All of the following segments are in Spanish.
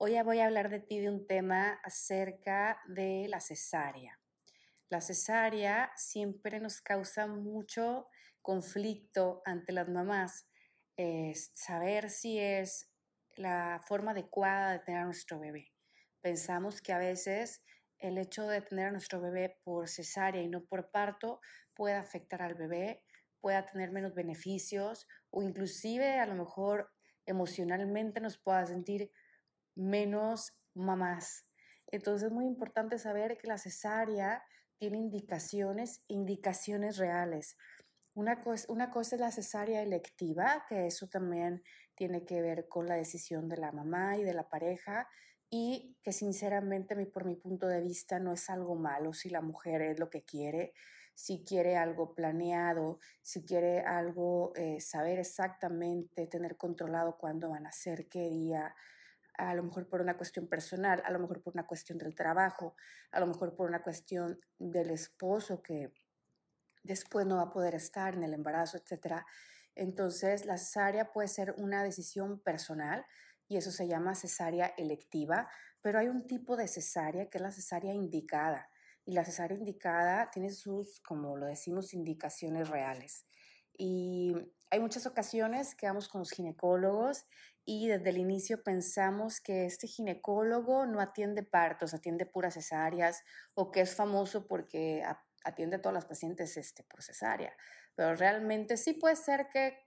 Hoy voy a hablar de ti de un tema acerca de la cesárea. La cesárea siempre nos causa mucho conflicto ante las mamás, saber si es la forma adecuada de tener a nuestro bebé. Pensamos que a veces el hecho de tener a nuestro bebé por cesárea y no por parto puede afectar al bebé, pueda tener menos beneficios o inclusive a lo mejor emocionalmente nos pueda sentir menos mamás. Entonces es muy importante saber que la cesárea tiene indicaciones, indicaciones reales. Una cosa, una cosa es la cesárea electiva, que eso también tiene que ver con la decisión de la mamá y de la pareja y que sinceramente por mi punto de vista no es algo malo si la mujer es lo que quiere, si quiere algo planeado, si quiere algo, eh, saber exactamente, tener controlado cuándo van a ser, qué día, a lo mejor por una cuestión personal, a lo mejor por una cuestión del trabajo, a lo mejor por una cuestión del esposo que después no va a poder estar en el embarazo, etc. Entonces, la cesárea puede ser una decisión personal y eso se llama cesárea electiva, pero hay un tipo de cesárea que es la cesárea indicada y la cesárea indicada tiene sus, como lo decimos, indicaciones reales. Y hay muchas ocasiones que vamos con los ginecólogos y desde el inicio pensamos que este ginecólogo no atiende partos, atiende puras cesáreas o que es famoso porque atiende a todas las pacientes este, por cesárea. Pero realmente sí puede ser que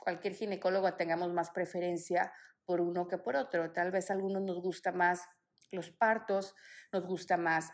cualquier ginecólogo tengamos más preferencia por uno que por otro. Tal vez a algunos nos gusta más los partos, nos gusta más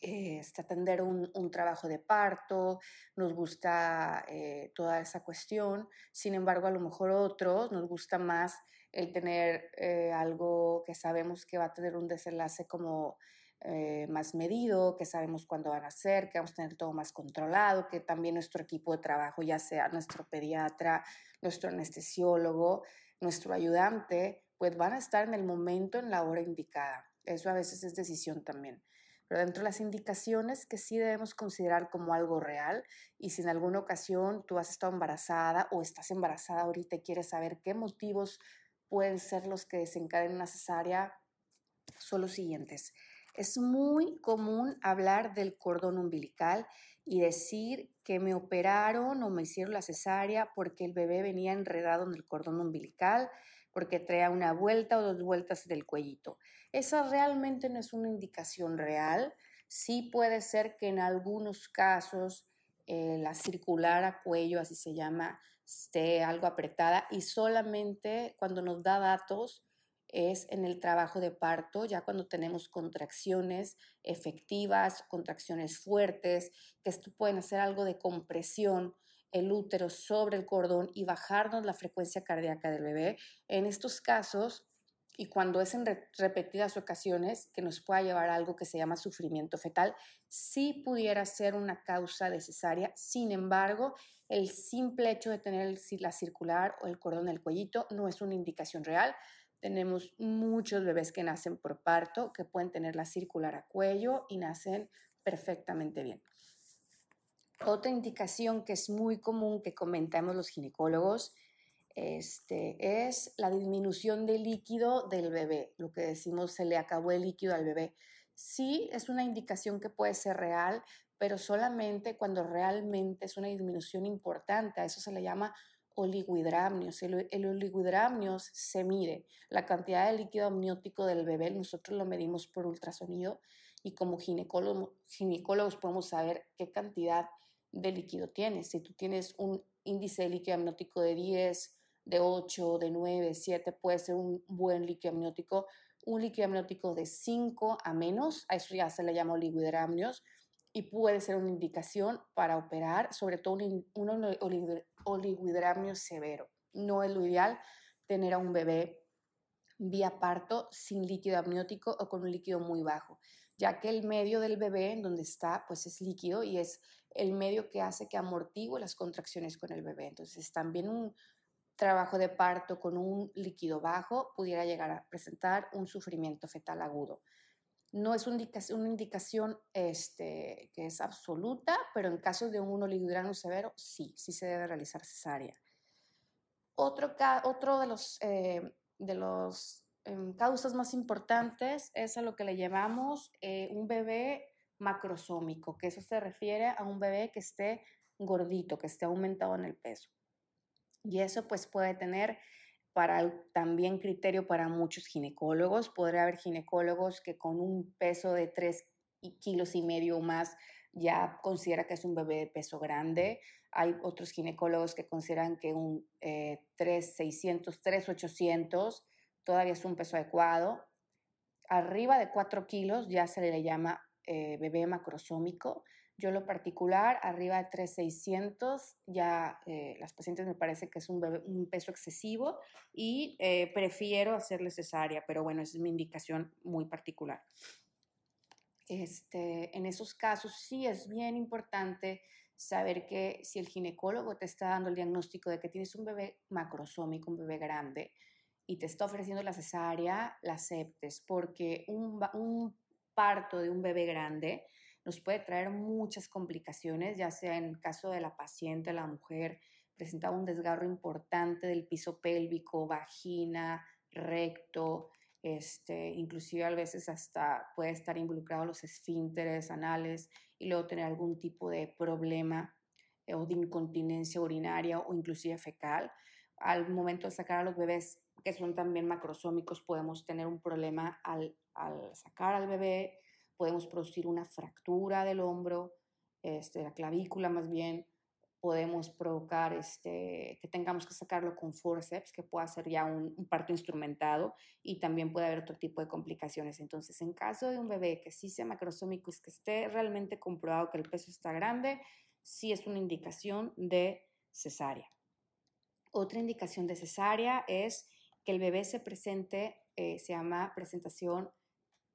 este, atender un, trabajo de parto, nos gusta eh, toda esa cuestión. Sin embargo, a lo mejor otros nos gusta más el tener eh, algo que sabemos que va a tener un desenlace como eh, más medido, que sabemos cuándo van a ser, que vamos a tener todo más controlado, que también nuestro equipo de trabajo, ya sea nuestro pediatra, nuestro anestesiólogo, nuestro ayudante, pues van a estar en el momento, en la hora indicada. Eso a veces es decisión también pero dentro de las indicaciones que sí debemos considerar como algo real y si en alguna ocasión tú has estado embarazada o estás embarazada ahorita y quieres saber qué motivos pueden ser los que desencadenen una cesárea, son los siguientes. Es muy común hablar del cordón umbilical y decir que me operaron o me hicieron la cesárea porque el bebé venía enredado en el cordón umbilical, porque traía una vuelta o dos vueltas del cuellito. Esa realmente no es una indicación real. Sí puede ser que en algunos casos eh, la circular a cuello, así se llama, esté algo apretada y solamente cuando nos da datos es en el trabajo de parto, ya cuando tenemos contracciones efectivas, contracciones fuertes, que esto pueden hacer algo de compresión el útero sobre el cordón y bajarnos la frecuencia cardíaca del bebé. En estos casos, y cuando es en repetidas ocasiones, que nos pueda llevar a algo que se llama sufrimiento fetal, sí pudiera ser una causa de cesárea. Sin embargo, el simple hecho de tener la circular o el cordón en el cuellito no es una indicación real. Tenemos muchos bebés que nacen por parto, que pueden tener la circular a cuello y nacen perfectamente bien. Otra indicación que es muy común que comentamos los ginecólogos este, es la disminución de líquido del bebé, lo que decimos se le acabó el líquido al bebé. Sí, es una indicación que puede ser real, pero solamente cuando realmente es una disminución importante. A eso se le llama oligohidramnios. El, el oligohidramnios se mide. La cantidad de líquido amniótico del bebé, nosotros lo medimos por ultrasonido y como ginecólogos podemos saber qué cantidad de líquido tienes. Si tú tienes un índice de líquido amniótico de 10, de 8, de 9, 7, puede ser un buen líquido amniótico. Un líquido amniótico de 5 a menos, a eso ya se le llama oligohidramnios, y puede ser una indicación para operar, sobre todo un, un oligohidramnio severo. No es lo ideal tener a un bebé vía parto sin líquido amniótico o con un líquido muy bajo, ya que el medio del bebé en donde está pues es líquido y es el medio que hace que amortigue las contracciones con el bebé. Entonces también un trabajo de parto con un líquido bajo pudiera llegar a presentar un sufrimiento fetal agudo. No es una indicación este, que es absoluta, pero en caso de un oligohidrano severo, sí, sí se debe realizar cesárea. Otro, otro de los eh, de las em, causas más importantes es a lo que le llamamos eh, un bebé macrosómico, que eso se refiere a un bebé que esté gordito, que esté aumentado en el peso. Y eso pues puede tener para también criterio para muchos ginecólogos. Podría haber ginecólogos que con un peso de 3 kilos y medio o más ya considera que es un bebé de peso grande. Hay otros ginecólogos que consideran que un eh, 3,600, 3,800 todavía es un peso adecuado. Arriba de 4 kilos ya se le llama eh, bebé macrosómico. Yo lo particular, arriba de 3,600 ya eh, las pacientes me parece que es un, un peso excesivo y eh, prefiero hacerle cesárea, pero bueno, esa es mi indicación muy particular. Este, en esos casos sí es bien importante saber que si el ginecólogo te está dando el diagnóstico de que tienes un bebé macrosómico, un bebé grande, y te está ofreciendo la cesárea, la aceptes, porque un, un parto de un bebé grande nos puede traer muchas complicaciones, ya sea en el caso de la paciente, la mujer, presentaba un desgarro importante del piso pélvico, vagina, recto, este, inclusive a veces hasta puede estar involucrado los esfínteres anales y luego tener algún tipo de problema eh, o de incontinencia urinaria o inclusive fecal. Al momento de sacar a los bebés que son también macrosómicos podemos tener un problema al, al sacar al bebé, podemos producir una fractura del hombro, este, la clavícula más bien, podemos provocar este, que tengamos que sacarlo con forceps, que pueda ser ya un, parto instrumentado y también puede haber otro tipo de complicaciones. Entonces, en caso de un bebé que sí sea macrosómico, es que esté realmente comprobado que el peso está grande, sí es una indicación de cesárea. Otra indicación de cesárea es que el bebé se presente, eh, se llama presentación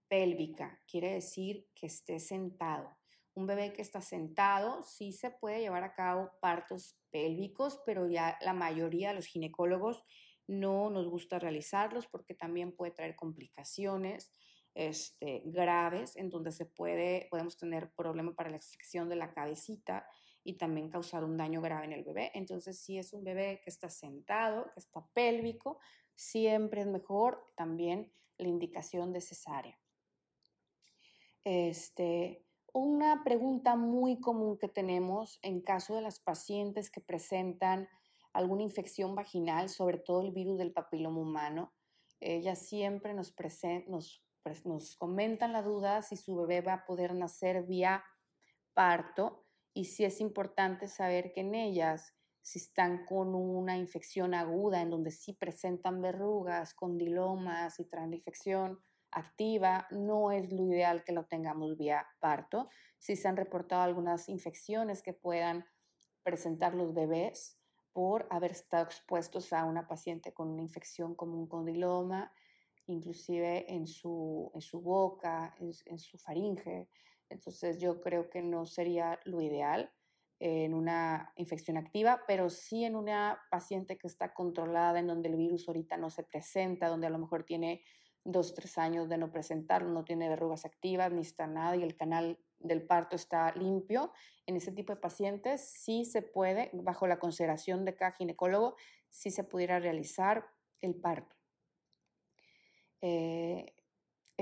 pélvica, quiere decir que esté sentado. Un bebé que está sentado, sí se puede llevar a cabo partos pélvicos, pero ya la mayoría de los ginecólogos no nos gusta realizarlos porque también puede traer complicaciones este, graves en donde se puede, podemos tener problema para la extracción de la cabecita y también causar un daño grave en el bebé. Entonces, si es un bebé que está sentado, que está pélvico, siempre es mejor también la indicación de cesárea. Este, una pregunta muy común que tenemos en caso de las pacientes que presentan alguna infección vaginal, sobre todo el virus del papiloma humano, ellas siempre nos, nos, nos comentan la duda si su bebé va a poder nacer vía parto y si es importante saber que en ellas, si están con una infección aguda en donde sí presentan verrugas, condilomas y traen la infección, activa, no es lo ideal que lo tengamos vía parto. Si se han reportado algunas infecciones que puedan presentar los bebés por haber estado expuestos a una paciente con una infección como un condiloma, inclusive en su, en su boca, en, su faringe. Entonces yo creo que no sería lo ideal en una infección activa, pero sí en una paciente que está controlada, en donde el virus ahorita no se presenta, donde a lo mejor tiene dos, tres años de no presentarlo, no tiene verrugas activas, ni está nada y el canal del parto está limpio, en ese tipo de pacientes sí se puede, bajo la consideración de cada ginecólogo, sí se pudiera realizar el parto. Eh,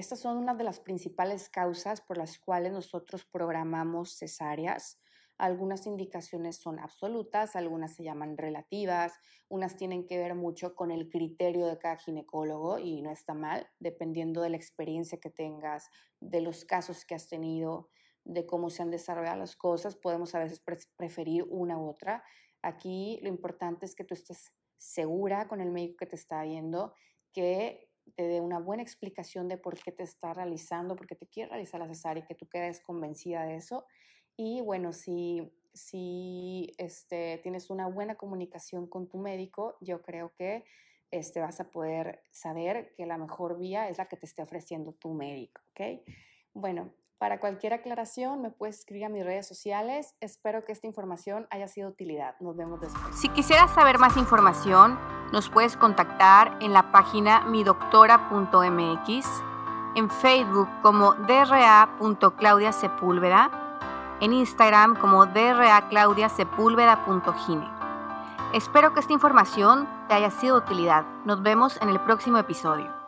estas son una de las principales causas por las cuales nosotros programamos cesáreas. Algunas indicaciones son absolutas, algunas se llaman relativas, unas tienen que ver mucho con el criterio de cada ginecólogo y no está mal, dependiendo de la experiencia que tengas, de los casos que has tenido, de cómo se han desarrollado las cosas, podemos a veces preferir una u otra. Aquí lo importante es que tú estés segura con el médico que te está viendo, que te dé una buena explicación de por qué te está realizando, por qué te quiere realizar la cesárea y que tú quedes convencida de eso y bueno, si, si este, tienes una buena comunicación con tu médico, yo creo que este, vas a poder saber que la mejor vía es la que te esté ofreciendo tu médico, ¿ok? Bueno, para cualquier aclaración me puedes escribir a mis redes sociales. Espero que esta información haya sido de utilidad. Nos vemos después. Si quisieras saber más información, nos puedes contactar en la página midoctora.mx, en Facebook como dra.claudiasepúlveda, en Instagram como draclaudiasepúlveda.gine. Espero que esta información te haya sido de utilidad. Nos vemos en el próximo episodio.